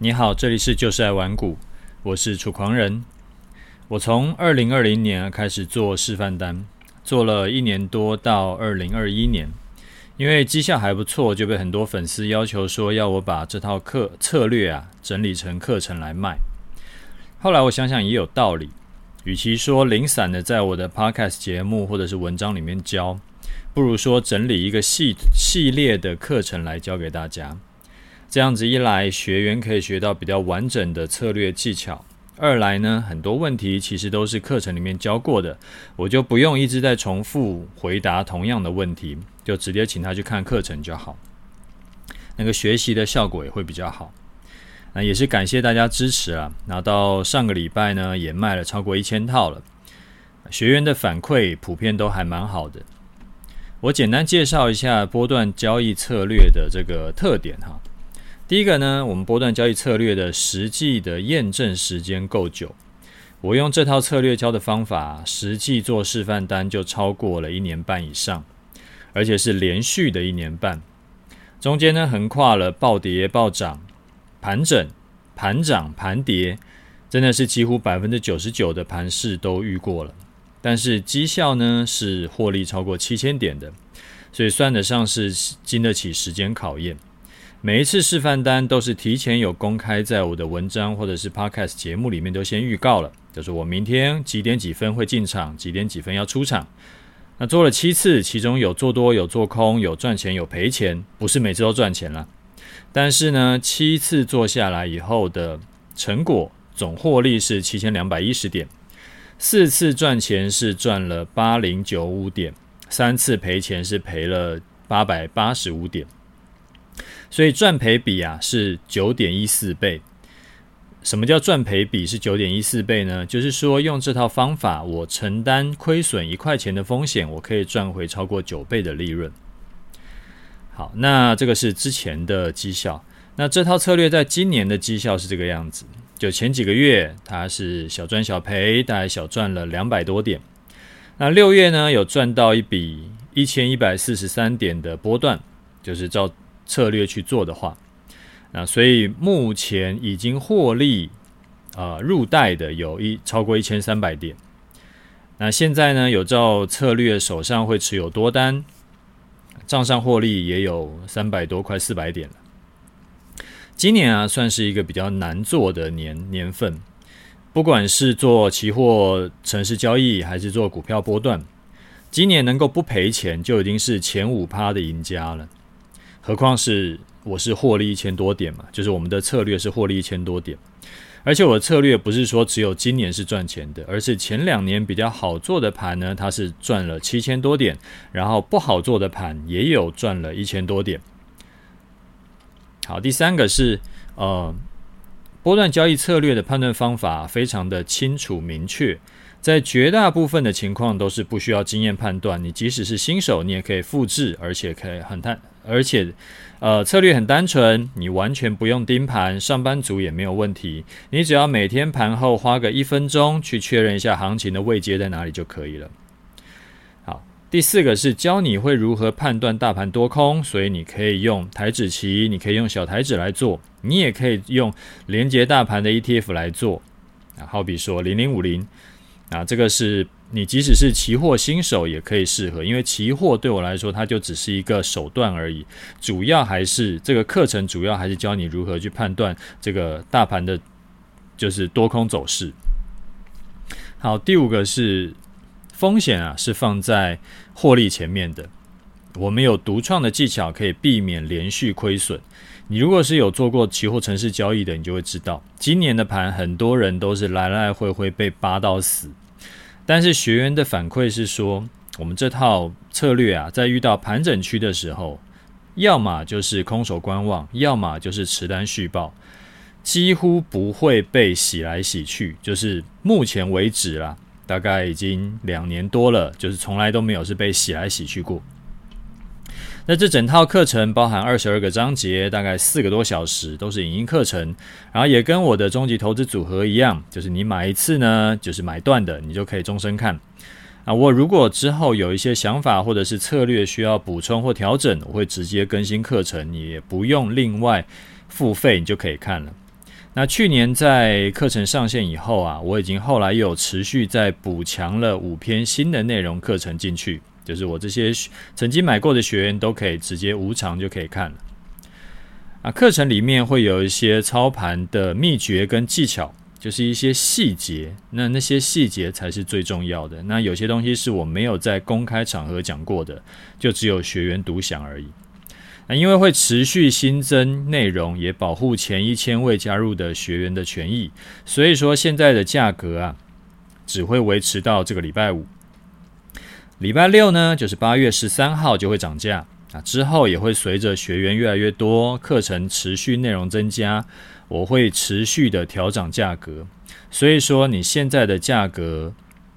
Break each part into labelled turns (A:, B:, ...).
A: 你好，这里是就是爱玩股，我是楚狂人。我从二零二零年开始做示范单，做了一年多到二零二一年，因为绩效还不错，就被很多粉丝要求说要我把这套课策略啊整理成课程来卖。后来我想想也有道理，与其说零散的在我的 podcast 节目或者是文章里面教，不如说整理一个系系列的课程来教给大家。这样子一来，学员可以学到比较完整的策略技巧；二来呢，很多问题其实都是课程里面教过的，我就不用一直在重复回答同样的问题，就直接请他去看课程就好。那个学习的效果也会比较好。那也是感谢大家支持啊！那到上个礼拜呢，也卖了超过一千套了，学员的反馈普遍都还蛮好的。我简单介绍一下波段交易策略的这个特点哈。第一个呢，我们波段交易策略的实际的验证时间够久。我用这套策略教的方法，实际做示范单就超过了一年半以上，而且是连续的一年半。中间呢，横跨了暴跌、暴涨、盘整、盘涨、盘跌，真的是几乎百分之九十九的盘势都遇过了。但是绩效呢，是获利超过七千点的，所以算得上是经得起时间考验。每一次示范单都是提前有公开在我的文章或者是 Podcast 节目里面都先预告了，就是我明天几点几分会进场，几点几分要出场。那做了七次，其中有做多有做空，有赚钱有赔钱，不是每次都赚钱了。但是呢，七次做下来以后的成果总获利是七千两百一十点，四次赚钱是赚了八零九五点，三次赔钱是赔了八百八十五点。所以赚赔比啊是九点一四倍。什么叫赚赔比是九点一四倍呢？就是说用这套方法，我承担亏损一块钱的风险，我可以赚回超过九倍的利润。好，那这个是之前的绩效。那这套策略在今年的绩效是这个样子：就前几个月它是小赚小赔，大概小赚了两百多点。那六月呢有赚到一笔一千一百四十三点的波段，就是照。策略去做的话，那所以目前已经获利啊、入袋的有一超过一千三百点。那现在呢，有照策略手上会持有多单，账上获利也有三百多快四百点了。今年啊，算是一个比较难做的年年份，不管是做期货城市交易还是做股票波段，今年能够不赔钱就已经是前五趴的赢家了。何况是我是获利一千多点嘛，就是我们的策略是获利一千多点，而且我的策略不是说只有今年是赚钱的，而是前两年比较好做的盘呢，它是赚了七千多点，然后不好做的盘也有赚了一千多点。好，第三个是呃，波段交易策略的判断方法非常的清楚明确，在绝大部分的情况都是不需要经验判断，你即使是新手，你也可以复制，而且可以很探。而且，呃，策略很单纯，你完全不用盯盘，上班族也没有问题。你只要每天盘后花个一分钟去确认一下行情的位阶在哪里就可以了。好，第四个是教你会如何判断大盘多空，所以你可以用台指期，你可以用小台指来做，你也可以用连接大盘的 ETF 来做。啊，好比说零零五零，啊，这个是。你即使是期货新手也可以适合，因为期货对我来说，它就只是一个手段而已，主要还是这个课程主要还是教你如何去判断这个大盘的，就是多空走势。好，第五个是风险啊，是放在获利前面的。我们有独创的技巧可以避免连续亏损。你如果是有做过期货城市交易的，你就会知道，今年的盘很多人都是来来回回被扒到死。但是学员的反馈是说，我们这套策略啊，在遇到盘整区的时候，要么就是空手观望，要么就是持单续报，几乎不会被洗来洗去。就是目前为止啦，大概已经两年多了，就是从来都没有是被洗来洗去过。那这整套课程包含二十二个章节，大概四个多小时，都是影音课程。然后也跟我的终极投资组合一样，就是你买一次呢，就是买断的，你就可以终身看。啊，我如果之后有一些想法或者是策略需要补充或调整，我会直接更新课程，你也不用另外付费，你就可以看了。那去年在课程上线以后啊，我已经后来又有持续在补强了五篇新的内容课程进去，就是我这些曾经买过的学员都可以直接无偿就可以看了。啊，课程里面会有一些操盘的秘诀跟技巧。就是一些细节，那那些细节才是最重要的。那有些东西是我没有在公开场合讲过的，就只有学员独享而已。那因为会持续新增内容，也保护前一千位加入的学员的权益，所以说现在的价格啊，只会维持到这个礼拜五。礼拜六呢，就是八月十三号就会涨价啊，之后也会随着学员越来越多，课程持续内容增加。我会持续的调涨价格，所以说你现在的价格，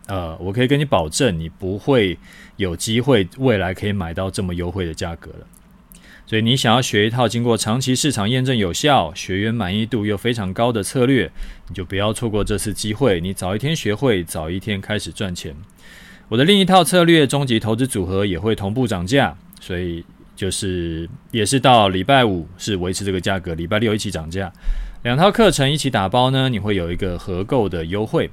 A: 呃，我可以跟你保证，你不会有机会未来可以买到这么优惠的价格了。所以你想要学一套经过长期市场验证有效、学员满意度又非常高的策略，你就不要错过这次机会。你早一天学会，早一天开始赚钱。我的另一套策略终极投资组合也会同步涨价，所以。就是也是到礼拜五是维持这个价格，礼拜六一起涨价，两套课程一起打包呢，你会有一个合购的优惠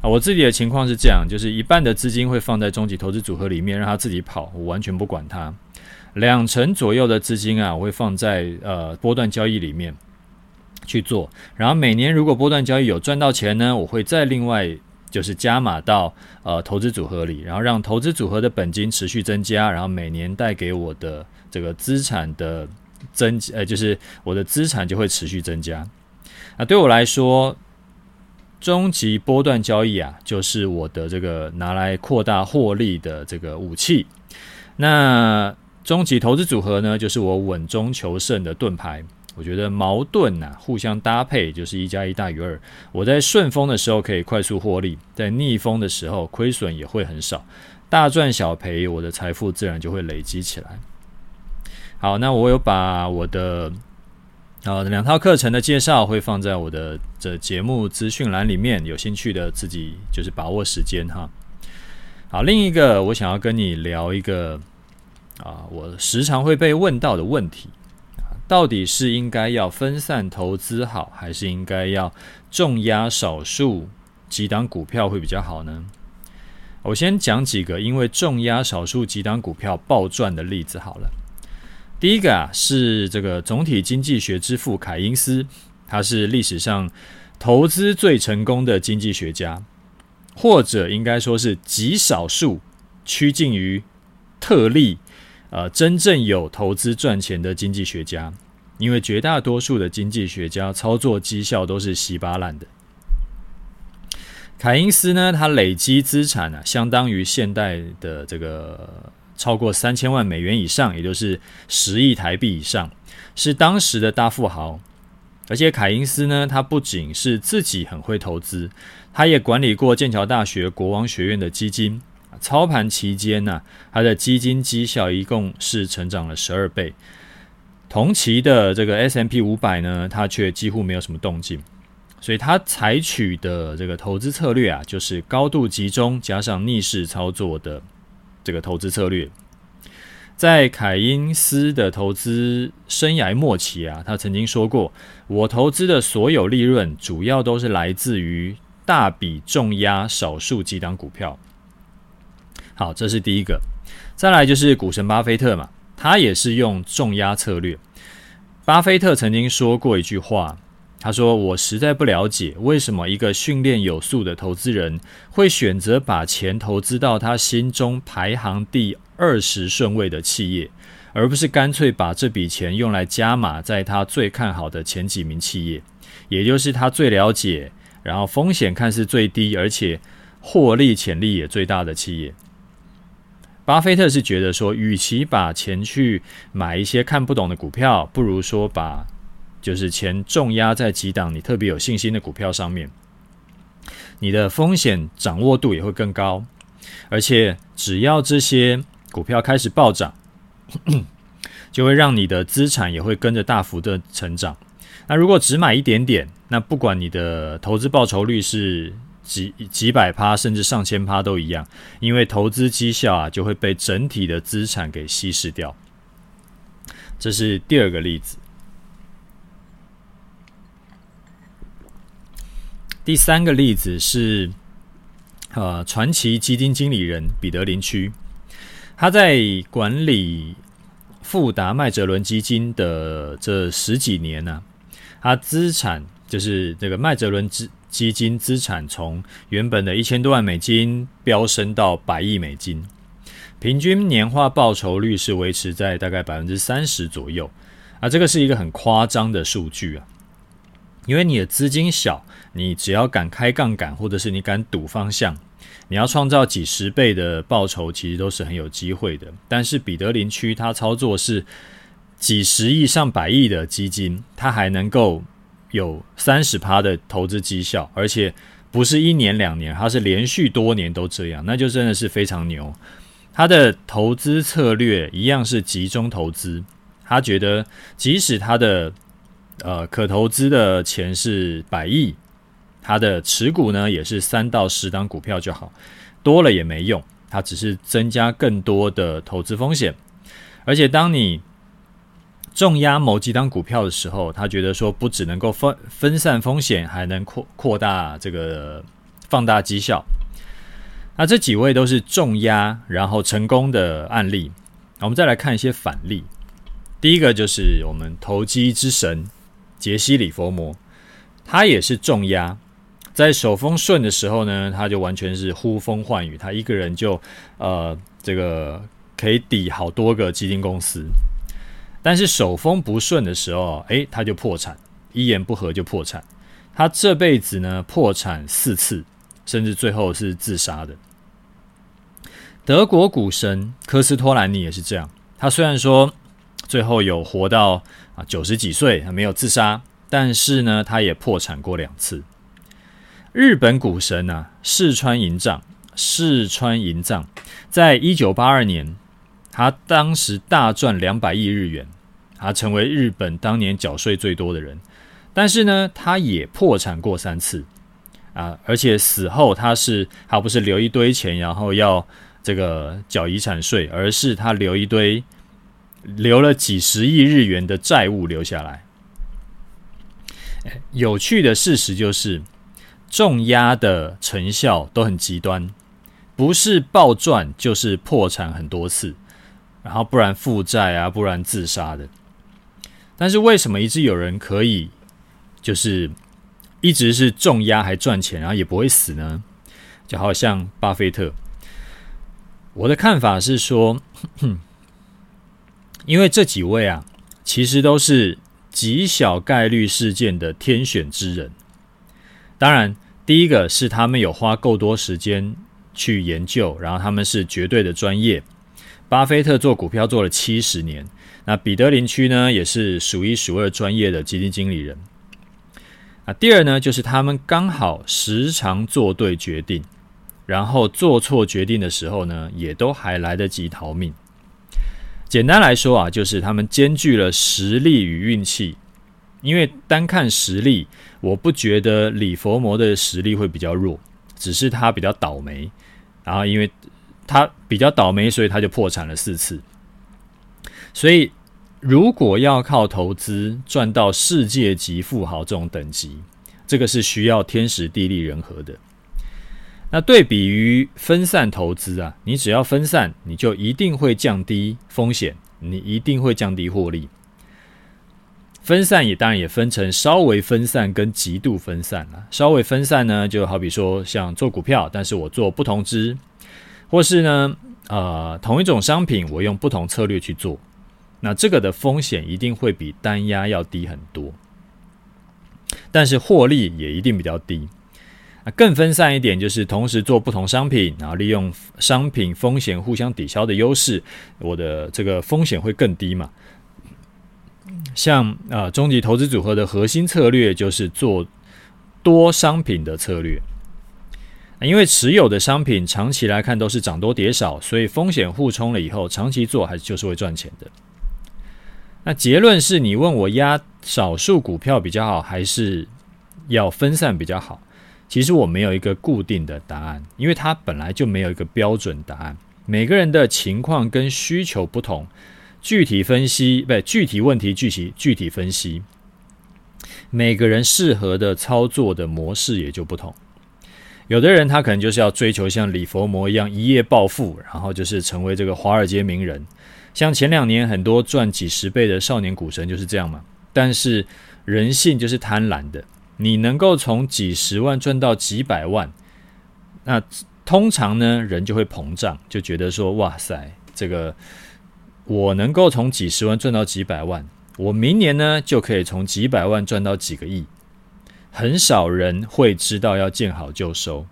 A: 啊。我自己的情况是这样，就是一半的资金会放在终极投资组合里面，让它自己跑，我完全不管它。两成左右的资金啊，我会放在呃波段交易里面去做，然后每年如果波段交易有赚到钱呢，我会再另外。就是加码到呃投资组合里，然后让投资组合的本金持续增加，然后每年带给我的这个资产的增呃，就是我的资产就会持续增加。那对我来说，终极波段交易啊，就是我的这个拿来扩大获利的这个武器。那终极投资组合呢，就是我稳中求胜的盾牌。我觉得矛盾呐、互相搭配就是一加一大于二。我在顺风的时候可以快速获利，在逆风的时候亏损也会很少，大赚小赔，我的财富自然就会累积起来。好，那我有把我的呃两套课程的介绍会放在我的这节目资讯栏里面，有兴趣的自己就是把握时间哈。好，另一个我想要跟你聊一个啊，我时常会被问到的问题。到底是应该要分散投资好，还是应该要重压少数几档股票会比较好呢？我先讲几个因为重压少数几档股票暴赚的例子好了。第一个啊，是这个总体经济学之父凯因斯，他是历史上投资最成功的经济学家，或者应该说是极少数趋近于特例。呃，真正有投资赚钱的经济学家，因为绝大多数的经济学家操作绩效都是稀巴烂的。凯因斯呢，他累积资产啊，相当于现代的这个超过三千万美元以上，也就是十亿台币以上，是当时的大富豪。而且凯因斯呢，他不仅是自己很会投资，他也管理过剑桥大学国王学院的基金。操盘期间呢，他的基金绩效一共是成长了十二倍。同期的这个 S M P 五百呢，它却几乎没有什么动静。所以，他采取的这个投资策略啊，就是高度集中加上逆势操作的这个投资策略。在凯因斯的投资生涯末期啊，他曾经说过：“我投资的所有利润，主要都是来自于大笔重压少数几档股票。”好，这是第一个。再来就是股神巴菲特嘛，他也是用重压策略。巴菲特曾经说过一句话，他说：“我实在不了解为什么一个训练有素的投资人会选择把钱投资到他心中排行第二十顺位的企业，而不是干脆把这笔钱用来加码在他最看好的前几名企业，也就是他最了解，然后风险看似最低，而且获利潜力也最大的企业。”巴菲特是觉得说，与其把钱去买一些看不懂的股票，不如说把就是钱重压在几档你特别有信心的股票上面，你的风险掌握度也会更高，而且只要这些股票开始暴涨，就会让你的资产也会跟着大幅的成长。那如果只买一点点，那不管你的投资报酬率是。几几百趴甚至上千趴都一样，因为投资绩效啊就会被整体的资产给稀释掉。这是第二个例子。第三个例子是，呃，传奇基金经理人彼得林区，他在管理富达麦哲伦基金的这十几年呢、他资产就是这个麦哲伦基基金资产从原本的一千多万美金飙升到百亿美金，平均年化报酬率是维持在大概百分之三十左右，啊，这个是一个很夸张的数据啊。因为你的资金小，你只要敢开杠杆，或者是你敢赌方向，你要创造几十倍的报酬，其实都是很有机会的。但是彼得林区他操作是几十亿上百亿的基金，他还能够有三十趴的投资绩效，而且不是一年两年，他是连续多年都这样，那就真的是非常牛。他的投资策略一样是集中投资，他觉得即使他的呃，可投资的钱是百亿，他的持股呢也是三到十档股票就好，多了也没用，它只是增加更多的投资风险。而且当你重压某几档股票的时候，他觉得说不只能够分分散风险，还能扩扩大这个放大绩效。那这几位都是重压然后成功的案例。我们再来看一些反例，第一个就是我们投机之神。杰西·李佛摩，他也是重压，在手风顺的时候呢，他就完全是呼风唤雨，他一个人就呃这个可以抵好多个基金公司。但是手风不顺的时候，诶，他就破产，一言不合就破产。他这辈子呢破产四次，甚至最后是自杀的。德国股神科斯托兰尼也是这样，他虽然说。最后有活到啊九十几岁，他没有自杀，但是呢，他也破产过两次。日本股神啊，四川银藏，四川银藏，在一九八二年，他当时大赚两百亿日元，他成为日本当年缴税最多的人。但是呢，他也破产过三次啊，而且死后他是他不是留一堆钱，然后要这个缴遗产税，而是他留一堆。留了几十亿日元的债务留下来。有趣的事实就是，重压的成效都很极端，不是暴赚就是破产很多次，然后不然负债啊，不然自杀的。但是为什么一直有人可以，就是一直是重压还赚钱，然后也不会死呢？就好像巴菲特。我的看法是说，因为这几位啊，其实都是极小概率事件的天选之人。当然，第一个是他们有花够多时间去研究，然后他们是绝对的专业。巴菲特做股票做了七十年，那彼得林区呢，也是数一数二专业的基金经理人。啊，第二呢，就是他们刚好时常做对决定，然后做错决定的时候呢，也都还来得及逃命。简单来说啊，就是他们兼具了实力与运气。因为单看实力，我不觉得李佛摩的实力会比较弱，只是他比较倒霉。然后因为他比较倒霉，所以他就破产了四次。所以如果要靠投资赚到世界级富豪这种等级，这个是需要天时地利人和的。那对比于分散投资啊，你只要分散，你就一定会降低风险，你一定会降低获利。分散也当然也分成稍微分散跟极度分散啊。稍微分散呢，就好比说像做股票，但是我做不同支，或是呢，呃，同一种商品我用不同策略去做，那这个的风险一定会比单压要低很多，但是获利也一定比较低。更分散一点，就是同时做不同商品，然后利用商品风险互相抵消的优势，我的这个风险会更低嘛。像啊，终极投资组合的核心策略就是做多商品的策略，因为持有的商品长期来看都是涨多跌少，所以风险互冲了以后，长期做还是就是会赚钱的。那结论是你问我压少数股票比较好，还是要分散比较好？其实我没有一个固定的答案，因为它本来就没有一个标准答案。每个人的情况跟需求不同，具体分析，不对，具体问题具体具体分析。每个人适合的操作的模式也就不同。有的人他可能就是要追求像李佛摩一样一夜暴富，然后就是成为这个华尔街名人。像前两年很多赚几十倍的少年股神就是这样嘛。但是人性就是贪婪的，你能够从几十万赚到几百万，那通常呢人就会膨胀，就觉得说哇塞，这个我能够从几十万赚到几百万，我明年呢就可以从几百万赚到几个亿。很少人会知道要见好就收，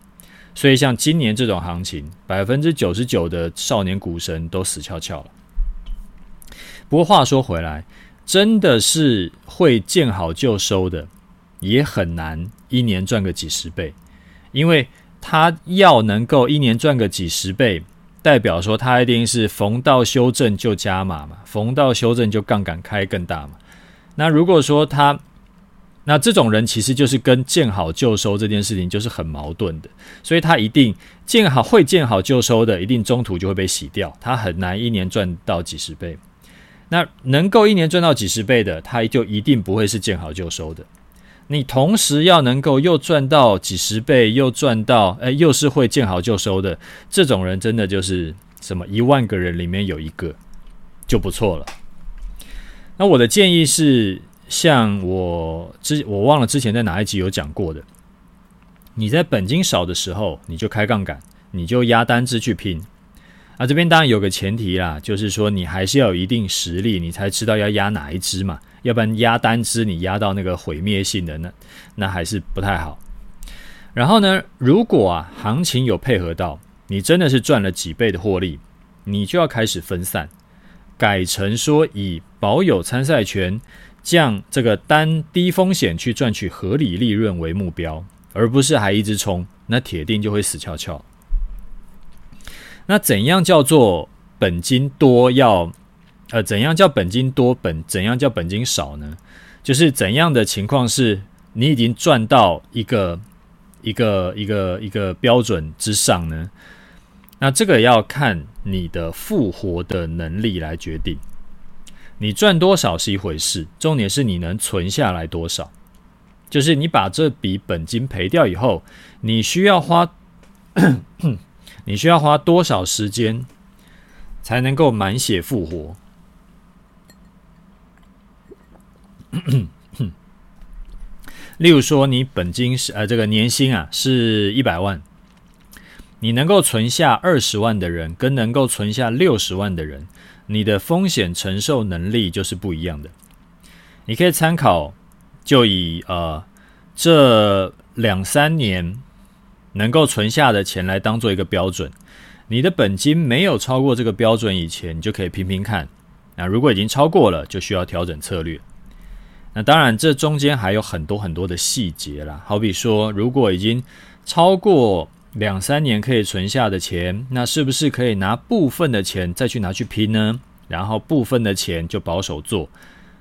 A: 所以像今年这种行情，百分之九十九的少年股神都死翘翘了。不过话说回来，真的是会见好就收的，也很难一年赚个几十倍，因为他要能够一年赚个几十倍，代表说他一定是逢到修正就加码嘛，逢到修正就杠杆开更大嘛。那如果说他那这种人其实就是跟见好就收这件事情就是很矛盾的，所以他一定见好会见好就收的，一定中途就会被洗掉，他很难一年赚到几十倍。那能够一年赚到几十倍的，他就一定不会是见好就收的。你同时要能够又赚到几十倍，又赚到哎，又是会见好就收的，这种人真的就是什么一万个人里面有一个就不错了。那我的建议是。像我之我忘了之前在哪一集有讲过的，你在本金少的时候，你就开杠杆，你就压单支去拼。啊，这边当然有个前提啦，就是说你还是要有一定实力，你才知道要压哪一支嘛，要不然压单支你压到那个毁灭性的，那那还是不太好。然后呢，如果啊行情有配合到，你真的是赚了几倍的获利，你就要开始分散，改成说以保有参赛权。降这个单低风险去赚取合理利润为目标，而不是还一直冲，那铁定就会死翘翘。那怎样叫做本金多要？呃，怎样叫本金多本？怎样叫本金少呢？就是怎样的情况是你已经赚到一个一个一个一个标准之上呢？那这个要看你的复活的能力来决定。你赚多少是一回事，重点是你能存下来多少。就是你把这笔本金赔掉以后，你需要花，你需要花多少时间才能够满血复活？例如说，你本金是呃这个年薪啊是一百万，你能够存下二十万的人，跟能够存下六十万的人。你的风险承受能力就是不一样的。你可以参考，就以呃这两三年能够存下的钱来当做一个标准。你的本金没有超过这个标准以前，你就可以拼拼看。那如果已经超过了，就需要调整策略。那当然，这中间还有很多很多的细节啦。好比说，如果已经超过。两三年可以存下的钱，那是不是可以拿部分的钱再去拿去拼呢？然后部分的钱就保守做，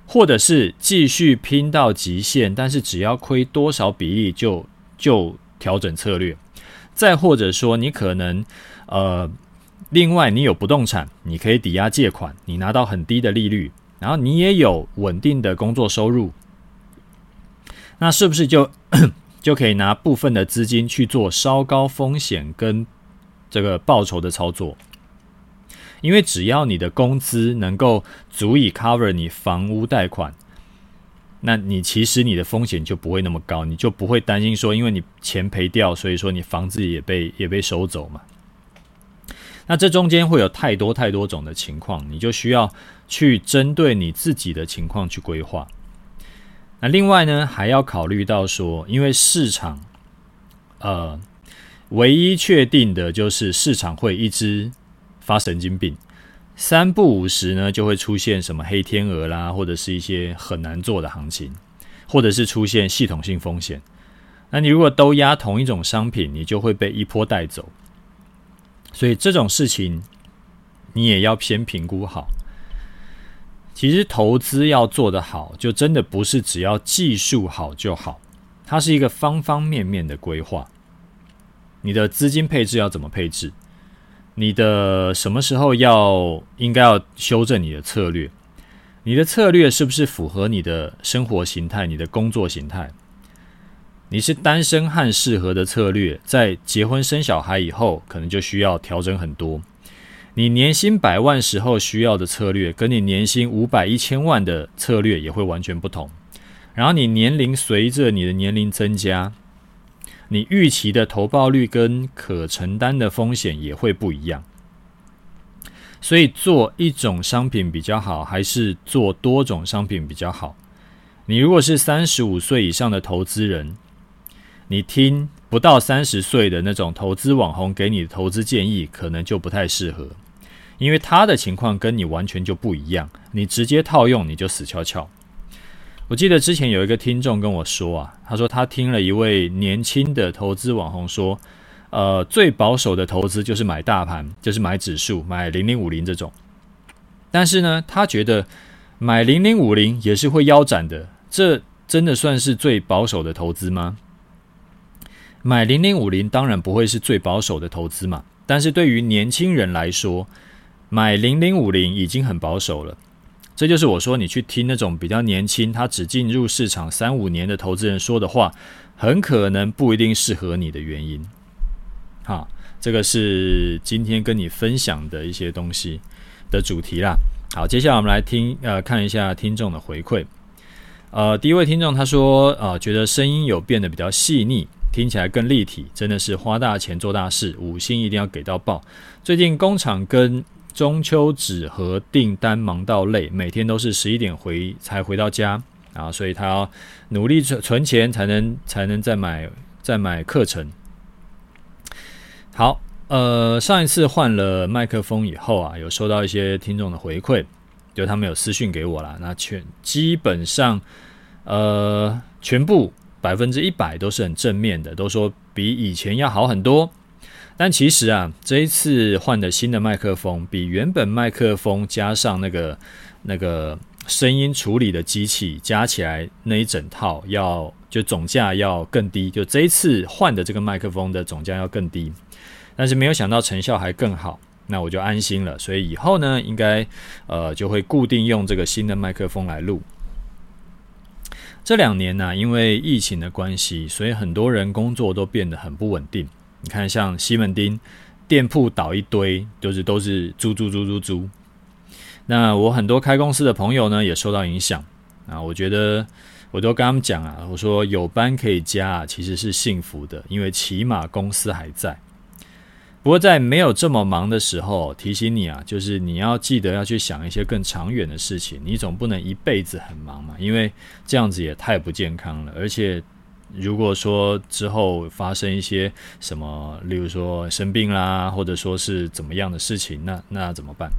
A: 或者是继续拼到极限，但是只要亏多少比例就就调整策略。再或者说，你可能呃，另外你有不动产，你可以抵押借款，你拿到很低的利率，然后你也有稳定的工作收入，那是不是就？就可以拿部分的资金去做稍高风险跟这个报酬的操作，因为只要你的工资能够足以 cover 你房屋贷款，那你其实你的风险就不会那么高，你就不会担心说，因为你钱赔掉，所以说你房子也被也被收走嘛。那这中间会有太多太多种的情况，你就需要去针对你自己的情况去规划。那另外呢，还要考虑到说，因为市场，呃，唯一确定的就是市场会一直发神经病，三不五时呢就会出现什么黑天鹅啦，或者是一些很难做的行情，或者是出现系统性风险。那你如果都押同一种商品，你就会被一波带走。所以这种事情，你也要先评估好。其实投资要做得好，就真的不是只要技术好就好，它是一个方方面面的规划。你的资金配置要怎么配置？你的什么时候要应该要修正你的策略？你的策略是不是符合你的生活形态、你的工作形态？你是单身汉适合的策略，在结婚生小孩以后，可能就需要调整很多。你年薪百万时候需要的策略，跟你年薪五百、一千万的策略也会完全不同。然后你年龄随着你的年龄增加，你预期的投报率跟可承担的风险也会不一样。所以做一种商品比较好，还是做多种商品比较好？你如果是三十五岁以上的投资人，你听不到三十岁的那种投资网红给你的投资建议，可能就不太适合，因为他的情况跟你完全就不一样。你直接套用，你就死翘翘。我记得之前有一个听众跟我说啊，他说他听了一位年轻的投资网红说，呃，最保守的投资就是买大盘，就是买指数，买零零五零这种。但是呢，他觉得买零零五零也是会腰斩的，这真的算是最保守的投资吗？买零零五零当然不会是最保守的投资嘛，但是对于年轻人来说，买零零五零已经很保守了。这就是我说，你去听那种比较年轻，他只进入市场三五年的投资人说的话，很可能不一定适合你的原因。好，这个是今天跟你分享的一些东西的主题啦。好，接下来我们来听呃看一下听众的回馈。呃，第一位听众他说，呃，觉得声音有变得比较细腻，听起来更立体，真的是花大钱做大事，五星一定要给到爆。最近工厂跟中秋纸盒订单忙到累，每天都是十一点回才回到家啊，所以他要努力存存钱，才能才能再买再买课程。好，呃，上一次换了麦克风以后啊，有收到一些听众的回馈，就他们有私讯给我啦，那全基本上呃全部百分之一百都是很正面的，都说比以前要好很多。但其实啊，这一次换的新的麦克风，比原本麦克风加上那个那个声音处理的机器加起来那一整套要就总价要更低。就这一次换的这个麦克风的总价要更低，但是没有想到成效还更好，那我就安心了。所以以后呢，应该呃就会固定用这个新的麦克风来录。这两年呢、因为疫情的关系，所以很多人工作都变得很不稳定。你看，像西门町店铺倒一堆，就是都是租租租租租。那我很多开公司的朋友呢，也受到影响啊。我觉得我都跟他们讲啊，我说有班可以加啊，其实是幸福的，因为起码公司还在。不过在没有这么忙的时候，提醒你啊，就是你要记得要去想一些更长远的事情。你总不能一辈子很忙嘛，因为这样子也太不健康了，而且。如果说之后发生一些什么，例如说生病啦，或者说是怎么样的事情，那那怎么办？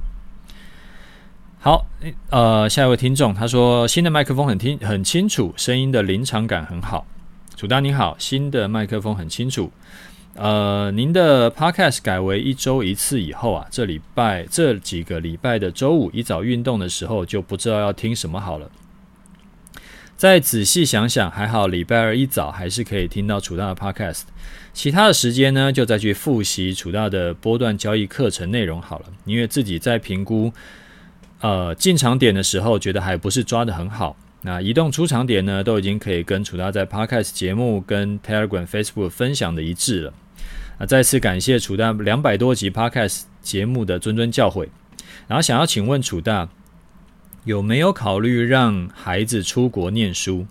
A: 好，呃，下一位听众他说新的麦克风很听很清楚，声音的临场感很好。楚大你好，新的麦克风很清楚。呃，您的 Podcast 改为一周一次以后啊，这礼拜这几个礼拜的周五一早运动的时候就不知道要听什么好了。再仔细想想，还好礼拜二一早还是可以听到楚大的 Podcast。其他的时间呢，就再去复习楚大的波段交易课程内容好了。因为自己在评估呃进场点的时候，觉得还不是抓得很好。那移动出场点呢，都已经可以跟楚大在 Podcast 节目跟 Telegram、Facebook 分享的一致了。那再次感谢楚大两百多集 Podcast 节目的谆谆教诲。然后想要请问楚大。有没有考虑让孩子出国念书？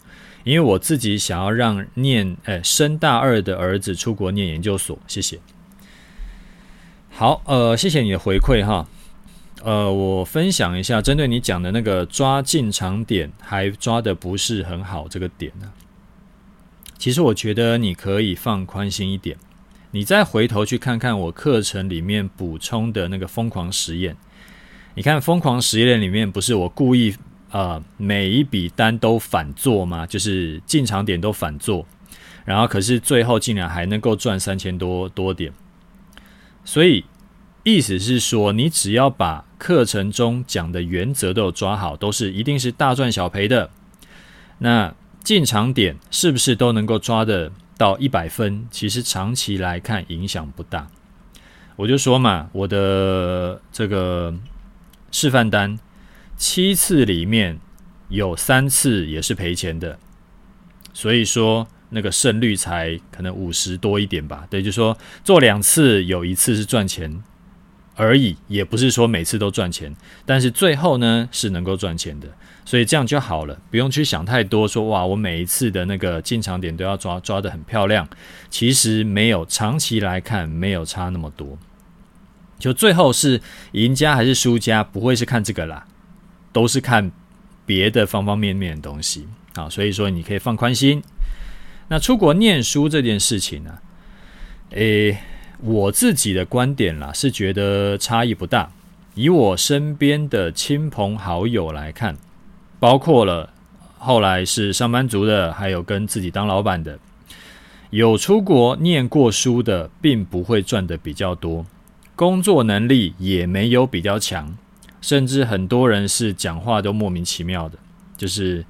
A: 因为我自己想要让念，诶，升大二的儿子出国念研究所。谢谢。好，呃，谢谢你的回馈哈。呃，我分享一下，针对你讲的那个抓进场点还抓得不是很好这个点呢。其实我觉得你可以放宽心一点，你再回头去看看我课程里面补充的那个疯狂实验。你看《疯狂实验》里面不是我故意呃每一笔单都反做吗？就是进场点都反做，然后可是最后竟然还能够赚三千多多点。所以意思是说，你只要把课程中讲的原则都有抓好，都是一定是大赚小赔的。那进场点是不是都能够抓得到一百分？其实长期来看影响不大。我就说嘛，我的这个。示范单七次里面有三次也是赔钱的，所以说那个胜率才可能五十多一点吧。对，就是说做两次有一次是赚钱而已，也不是说每次都赚钱，但是最后呢是能够赚钱的。所以这样就好了，不用去想太多说，说哇，我每一次的那个进场点都要抓抓得很漂亮。其实没有，长期来看没有差那么多。就最后是赢家还是输家，不会是看这个啦，都是看别的方方面面的东西。啊，所以说你可以放宽心。那出国念书这件事情呢、诶，我自己的观点啦，是觉得差异不大。以我身边的亲朋好友来看。包括了后来是上班族的，还有跟自己当老板的，有出国念过书的，并不会赚的比较多，工作能力也没有比较强，甚至很多人是讲话都莫名其妙的，就是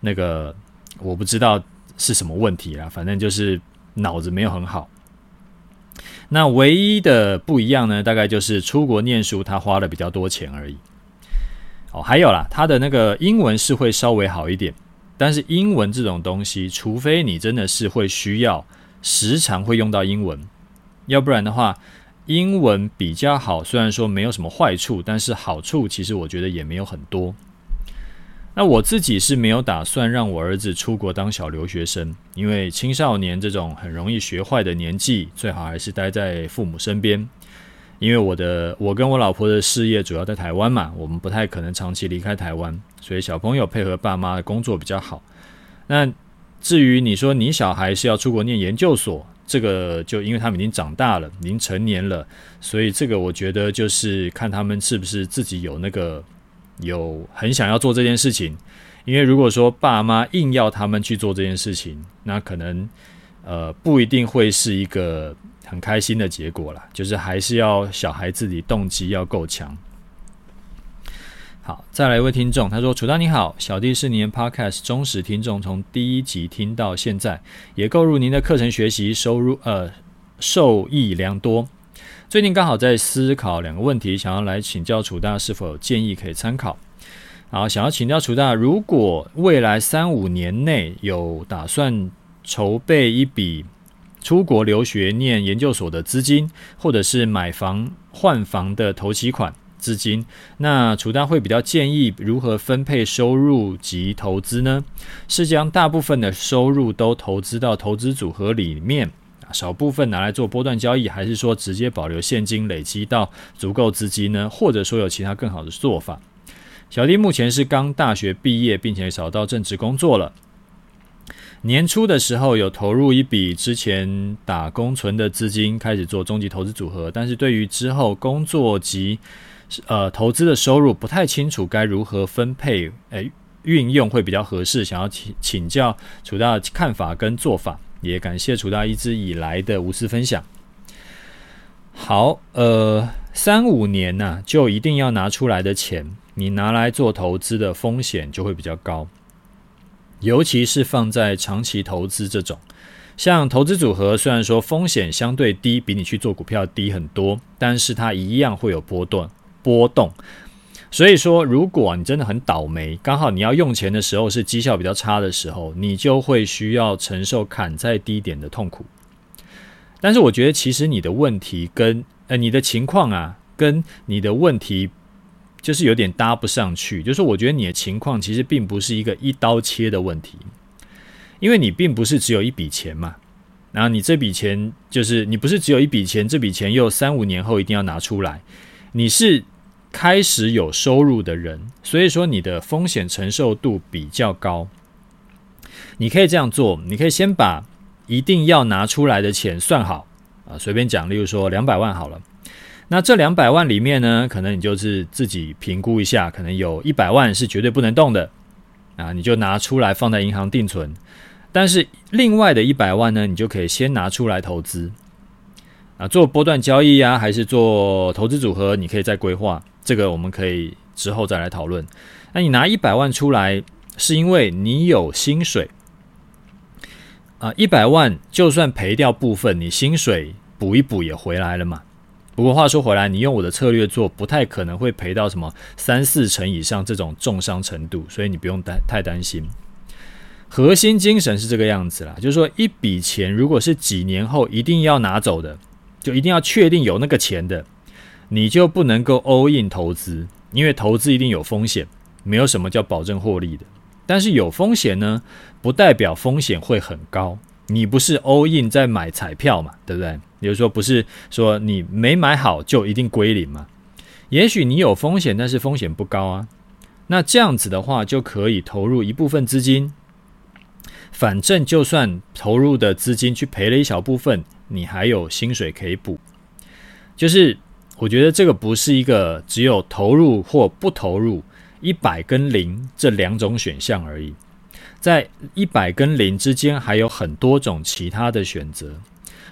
A: 那个我不知道是什么问题啦，反正就是脑子没有很好。那唯一的不一样呢，大概就是出国念书，他花了比较多钱而已。哦，还有啦，他的那个英文是会稍微好一点，但是英文这种东西，除非你真的是会需要时常会用到英文，要不然的话，英文比较好。虽然说没有什么坏处，但是好处其实我觉得也没有很多。那我自己是没有打算让我儿子出国当小留学生，因为青少年这种很容易学坏的年纪，最好还是待在父母身边。因为我的我跟我老婆的事业主要在台湾嘛，我们不太可能长期离开台湾，所以小朋友配合爸妈的工作比较好。那至于你说你小孩是要出国念研究所，这个就因为他们已经长大了，已经成年了，所以这个我觉得就是看他们是不是自己有那个有很想要做这件事情。因为如果说爸妈硬要他们去做这件事情，那可能呃不一定会是一个。很开心的结果啦，就是还是要小孩自己动机要够强。好，再来一位听众，他说：“楚大你好，小弟是您 Podcast 忠实听众，从第一集听到现在，也购入您的课程学习，收入呃受益良多。最近刚好在思考两个问题，想要来请教楚大是否有建议可以参考。好，想要请教楚大，如果未来三五年内有打算筹备一笔。”出国留学念研究所的资金，或者是买房换房的头期款资金，那楚大会比较建议如何分配收入及投资呢？是将大部分的收入都投资到投资组合里面，少部分拿来做波段交易，还是说直接保留现金累积到足够资金呢？或者说有其他更好的做法？小弟目前是刚大学毕业，并且找到正职工作了。年初的时候有投入一笔之前打工存的资金，开始做终极投资组合。但是对于之后工作及呃投资的收入不太清楚该如何分配，诶运用会比较合适。想要请请教楚大的看法跟做法，也感谢楚大一直以来的无私分享。好，呃，三五年呐、啊，就一定要拿出来的钱，你拿来做投资的风险就会比较高。尤其是放在长期投资这种，像投资组合，虽然说风险相对低，比你去做股票低很多，但是它一样会有波动波动。所以说，如果你真的很倒霉，刚好你要用钱的时候是绩效比较差的时候，你就会需要承受砍在低点的痛苦。但是我觉得，其实你的问题跟呃你的情况啊，跟你的问题。就是有点搭不上去，就是我觉得你的情况其实并不是一个一刀切的问题，因为你并不是只有一笔钱嘛，然后你这笔钱就是你不是只有一笔钱，这笔钱又三五年后一定要拿出来，你是开始有收入的人，所以说你的风险承受度比较高。你可以这样做，你可以先把一定要拿出来的钱算好啊，随便讲，例如说两百万好了。那这两百万里面呢，可能你就是自己评估一下，可能有一百万是绝对不能动的，啊，你就拿出来放在银行定存。但是另外的一百万呢，你就可以先拿出来投资，啊，做波段交易啊，还是做投资组合，你可以再规划。这个我们可以之后再来讨论。那你拿一百万出来，是因为你有薪水，啊，一百万就算赔掉部分，你薪水补一补也回来了嘛。不过话说回来，你用我的策略做，不太可能会赔到什么三四成以上这种重伤程度，所以你不用担太担心。核心精神是这个样子啦，就是说一笔钱如果是几年后一定要拿走的，就一定要确定有那个钱的，你就不能够 all in 投资，因为投资一定有风险，没有什么叫保证获利的。但是有风险呢，不代表风险会很高。你不是 all in 在买彩票嘛，对不对？比如说不是说你没买好就一定归零嘛？也许你有风险，但是风险不高啊。那这样子的话，就可以投入一部分资金。反正就算投入的资金去赔了一小部分，你还有薪水可以补。就是我觉得这个不是一个只有投入或不投入，一百跟零这两种选项而已。在一百跟零之间还有很多种其他的选择。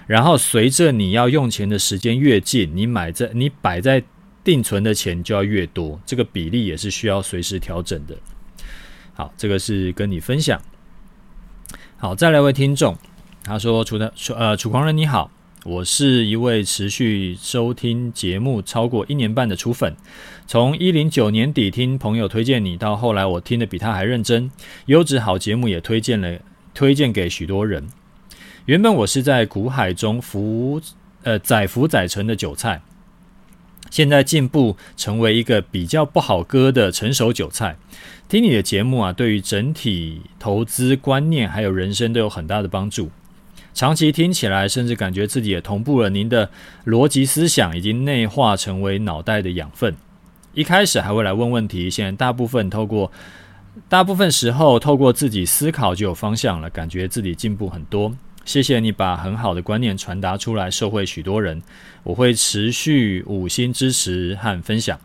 A: 然后随着你要用钱的时间越近，你买在你摆在定存的钱就要越多，这个比例也是需要随时调整的。好，这个是跟你分享。好，再来位听众，他说：“楚的楚呃楚狂人你好，我是一位持续收听节目超过一年半的楚粉，从一零九年底听朋友推荐你，到后来我听得比他还认真，优质好节目也推荐了推荐给许多人。原本我是在股海中浮呃载浮载沉的韭菜。”现在进步成为一个比较不好割的成熟韭菜。听你的节目啊，对于整体投资观念还有人生都有很大的帮助。长期听起来，甚至感觉自己也同步了您的逻辑思想，已经内化成为脑袋的养分。一开始还会来问问题，现在大部分透过大部分时候透过自己思考就有方向了，感觉自己进步很多。谢谢你把很好的观念传达出来，受惠许多人。我会持续五星支持和分享。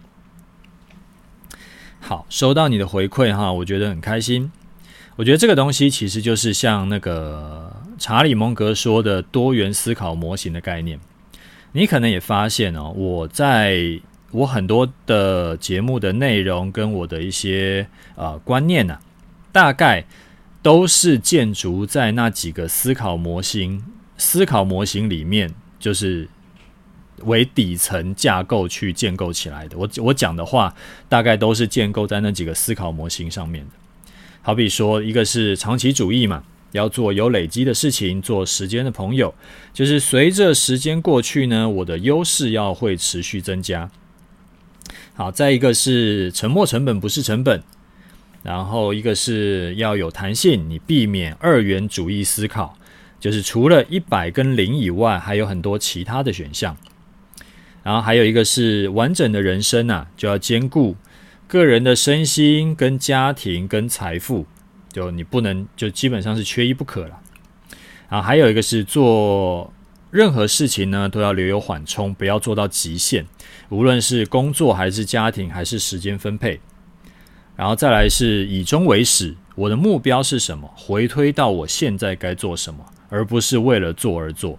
A: 好，收到你的回馈哈，我觉得很开心。我觉得这个东西其实就是像那个查理蒙格说的多元思考模型的概念。你可能也发现哦，我在我很多的节目的内容跟我的一些呃观念呢、大概。都是建筑在那几个思考模型、思考模型里面，就是为底层架构去建构起来的。我我讲的话，大概都是建构在那几个思考模型上面的。好比说，一个是长期主义嘛，要做有累积的事情，做时间的朋友，就是随着时间过去呢，我的优势要会持续增加。好，再一个是沉没成本不是成本。然后一个是要有弹性，你避免二元主义思考，就是除了一百跟零以外，还有很多其他的选项。然后还有一个是完整的人生啊，就要兼顾个人的身心、跟家庭、跟财富，就你不能就基本上是缺一不可了。然后还有一个是做任何事情呢，都要留有缓冲，不要做到极限，无论是工作还是家庭还是时间分配。然后再来是以终为始，我的目标是什么？回推到我现在该做什么，而不是为了做而做。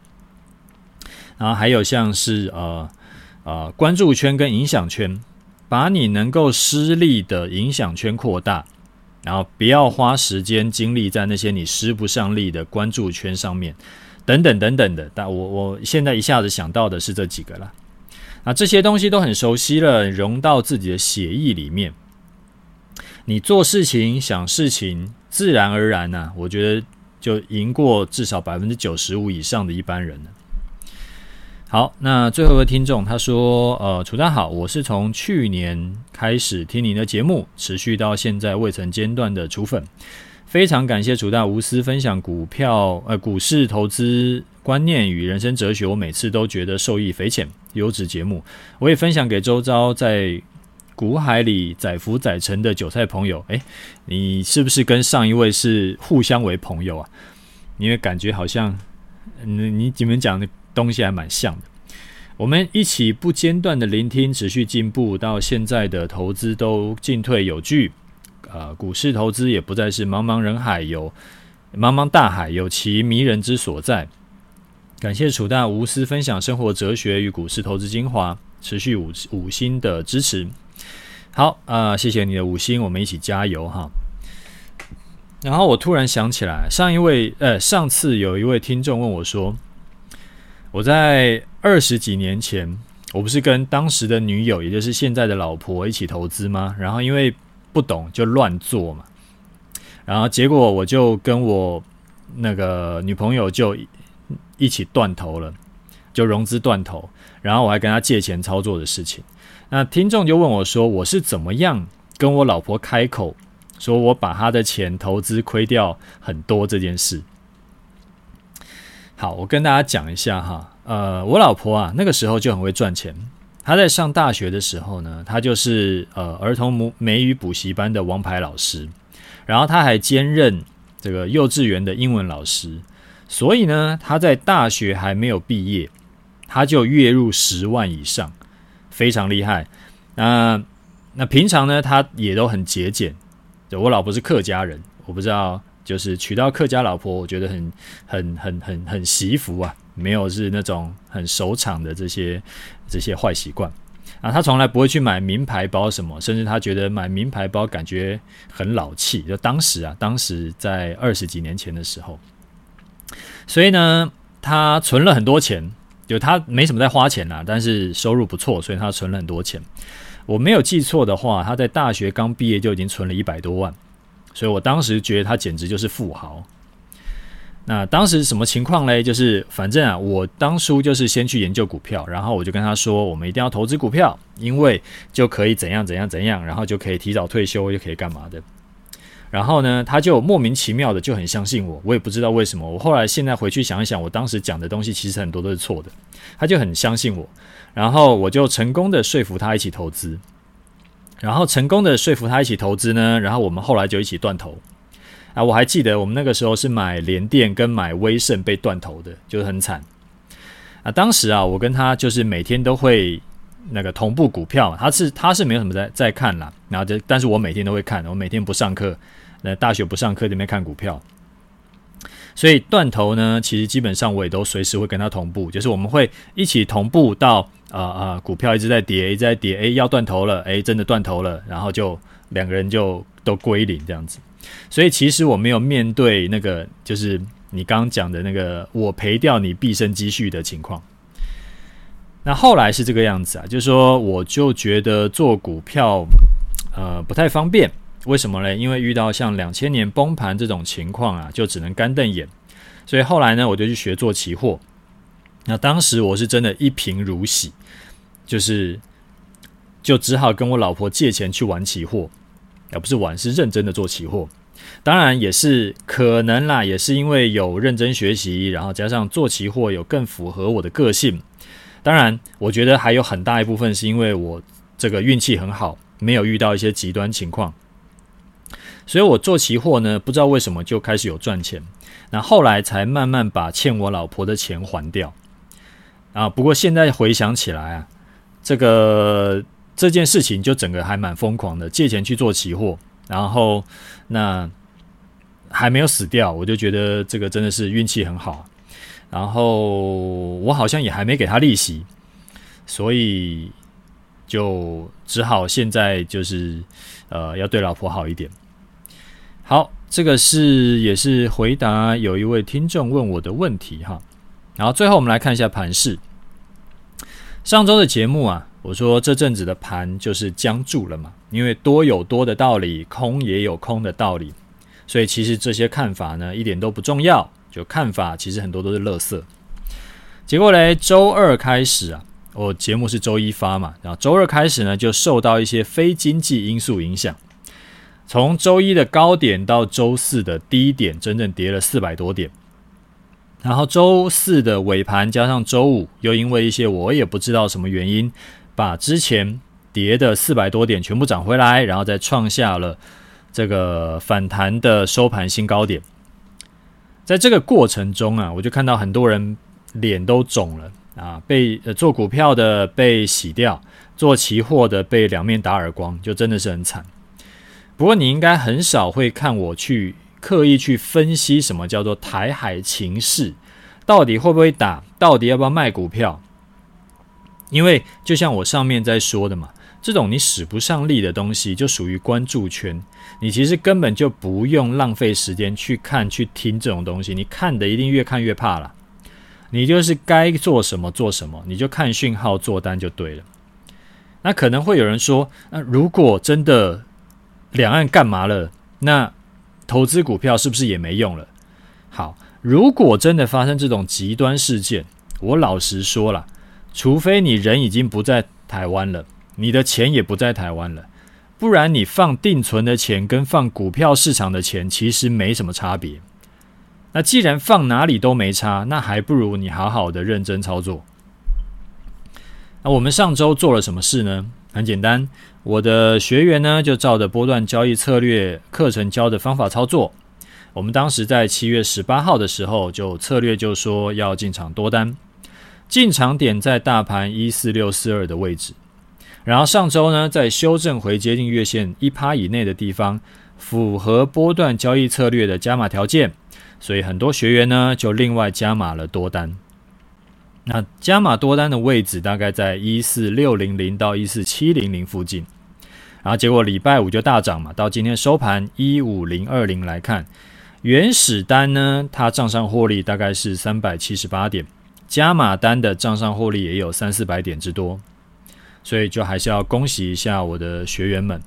A: 然后还有像是呃呃关注圈跟影响圈，把你能够施力的影响圈扩大，然后不要花时间精力在那些你施不上力的关注圈上面，等等等等的。但我我现在一下子想到的是这几个了。那这些东西都很熟悉了，融到自己的血液里面。你做事情、想事情，自然而然呢、我觉得就赢过至少百分之九十五以上的一般人了。好，那最后一个听众他说：“呃，楚大好，我是从去年开始听您的节目，持续到现在未曾间断的楚粉，非常感谢楚大无私分享股票、呃股市投资观念与人生哲学，我每次都觉得受益匪浅，优质节目，我也分享给周遭在。”股海里载浮载沉的韭菜朋友，诶，你是不是跟上一位是互相为朋友啊？因为感觉好像，嗯，你你们讲的东西还蛮像的。我们一起不间断的聆听，持续进步，到现在的投资都进退有据。呃，股市投资也不再是茫茫人海，有茫茫大海，有其迷人之所在。感谢楚大无私分享生活哲学与股市投资精华，持续五五星的支持。好啊、谢谢你的五星，我们一起加油哈。然后我突然想起来，上一位呃，上次有一位听众问我说，我在二十几年前我不是跟当时的女友，也就是现在的老婆一起投资吗？然后因为不懂就乱做嘛，然后结果我就跟我那个女朋友就一起断头了，就融资断头，然后我还跟她借钱操作的事情。那听众就问我说，我是怎么样跟我老婆开口，说我把她的钱投资亏掉很多这件事？好，我跟大家讲一下哈。呃，我老婆啊，那个时候就很会赚钱。她在上大学的时候呢，她就是呃儿童母美语补习班的王牌老师，然后她还兼任这个幼稚园的英文老师。所以呢，她在大学还没有毕业，她就月入十万以上，非常厉害。那、那平常呢，她也都很节俭。我老婆是客家人，我不知道，就是娶到客家老婆，我觉得很很很很很惜福啊。没有是那种很守场的这些这些坏习惯啊，他从来不会去买名牌包什么，甚至他觉得买名牌包感觉很老气。就当时啊，当时在二十几年前的时候，所以呢，他存了很多钱，就他没什么在花钱啦，但是收入不错，所以他存了很多钱。我没有记错的话，他在大学刚毕业就已经存了一百多万，所以我当时觉得他简直就是富豪。那当时什么情况嘞？就是反正啊，我当初就是先去研究股票，然后我就跟他说，我们一定要投资股票，因为就可以怎样怎样怎样，然后就可以提早退休，就可以干嘛的。然后呢，他就莫名其妙的就很相信我，我也不知道为什么。我后来现在回去想一想，我当时讲的东西其实很多都是错的，他就很相信我，然后我就成功的说服他一起投资，然后成功的说服他一起投资呢，然后我们后来就一起断头。啊，我还记得我们那个时候是买联电跟买威盛被断头的，就是很惨。啊，当时啊，我跟他就是每天都会那个同步股票，他是他是没有什么在在看啦，然后就但是我每天都会看，我每天不上课，那大学不上课里面看股票，所以断头呢，其实基本上我也都随时会跟他同步，就是我们会一起同步到啊啊、呃呃，股票一直在跌，一直在跌，诶，要断头了，诶，真的断头了，然后就两个人就都归零这样子。所以其实我没有面对那个，就是你刚刚讲的那个，我赔掉你毕生积蓄的情况。那后来是这个样子啊，就是说我就觉得做股票，呃，不太方便。为什么呢？因为遇到像两千年崩盘这种情况啊，就只能干瞪眼。所以后来呢，我就去学做期货。那当时我是真的一贫如洗，就是就只好跟我老婆借钱去玩期货。而不是玩，是认真的做期货。当然也是可能啦，也是因为有认真学习，然后加上做期货有更符合我的个性。当然，我觉得还有很大一部分是因为我这个运气很好，没有遇到一些极端情况。所以我做期货呢，不知道为什么就开始有赚钱。那后来才慢慢把欠我老婆的钱还掉。啊，不过现在回想起来啊，这个。这件事情就整个还蛮疯狂的，借钱去做期货，然后那还没有死掉，我就觉得这个真的是运气很好。然后我好像也还没给他利息，所以就只好现在就是呃要对老婆好一点。好，这个是也是回答有一位听众问我的问题哈。然后最后我们来看一下盘势，上周的节目啊。我说这阵子的盘就是僵住了嘛，因为多有多的道理，空也有空的道理，所以其实这些看法呢一点都不重要，就看法其实很多都是垃圾。结果嘞，周二开始啊，我节目是周一发嘛，然后周二开始呢就受到一些非经济因素影响，从周一的高点到周四的低点，整整跌了四百多点。然后周四的尾盘加上周五，又因为一些我也不知道什么原因。把之前跌的四百多点全部涨回来，然后再创下了这个反弹的收盘新高点。在这个过程中啊，我就看到很多人脸都肿了啊，被做股票的被洗掉，做期货的被两面打耳光，就真的是很惨。不过你应该很少会看我去刻意去分析什么叫做台海情势，到底会不会打，到底要不要卖股票。因为就像我上面在说的嘛，这种你使不上力的东西，就属于关注圈。你其实根本就不用浪费时间去看、去听这种东西。你看的一定越看越怕了。你就是该做什么做什么，你就看讯号做单就对了。那可能会有人说，那如果真的两岸干嘛了，那投资股票是不是也没用了？好，如果真的发生这种极端事件，我老实说了，除非你人已经不在台湾了，你的钱也不在台湾了，不然你放定存的钱跟放股票市场的钱其实没什么差别。那既然放哪里都没差，那还不如你好好的认真操作。那我们上周做了什么事呢？很简单，我的学员呢就照着波段交易策略课程教的方法操作。我们当时在七月十八号的时候，就策略就说要进场多单，进场点在大盘一四六四二的位置。然后上周呢，在修正回接近月线一趴以内的地方，符合波段交易策略的加码条件。所以很多学员呢，就另外加码了多单。那加码多单的位置大概在一四六零零到一四七零零附近。然后结果礼拜五就大涨嘛，到今天收盘一五零二零来看，原始单呢，它账上获利大概是三百七十八点，加码单的账上获利也有三四百点之多。所以就还是要恭喜一下我的学员们。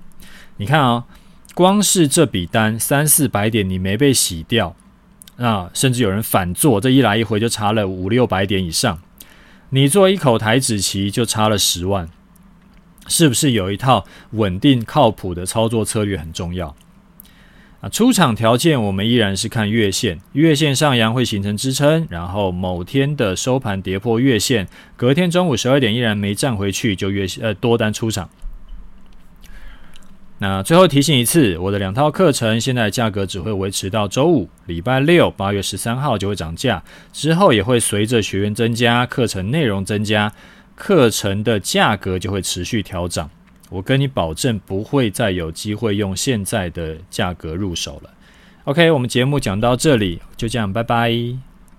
A: 你看啊、哦，光是这笔单三四百点，你没被洗掉。啊，甚至有人反做，这一来一回就差了五六百点以上。你做一口台子棋就差了十万，是不是有一套稳定靠谱的操作策略很重要？啊，出场条件我们依然是看月线，月线上扬会形成支撑，然后某天的收盘跌破月线，隔天中午十二点依然没站回去，就月呃多单出场。那最后提醒一次，我的两套课程现在价格只会维持到周五，礼拜六八月十三号就会涨价，之后也会随着学员增加，课程内容增加，课程的价格就会持续调涨。我跟你保证，不会再有机会用现在的价格入手了。OK，我们节目讲到这里，就这样，拜拜。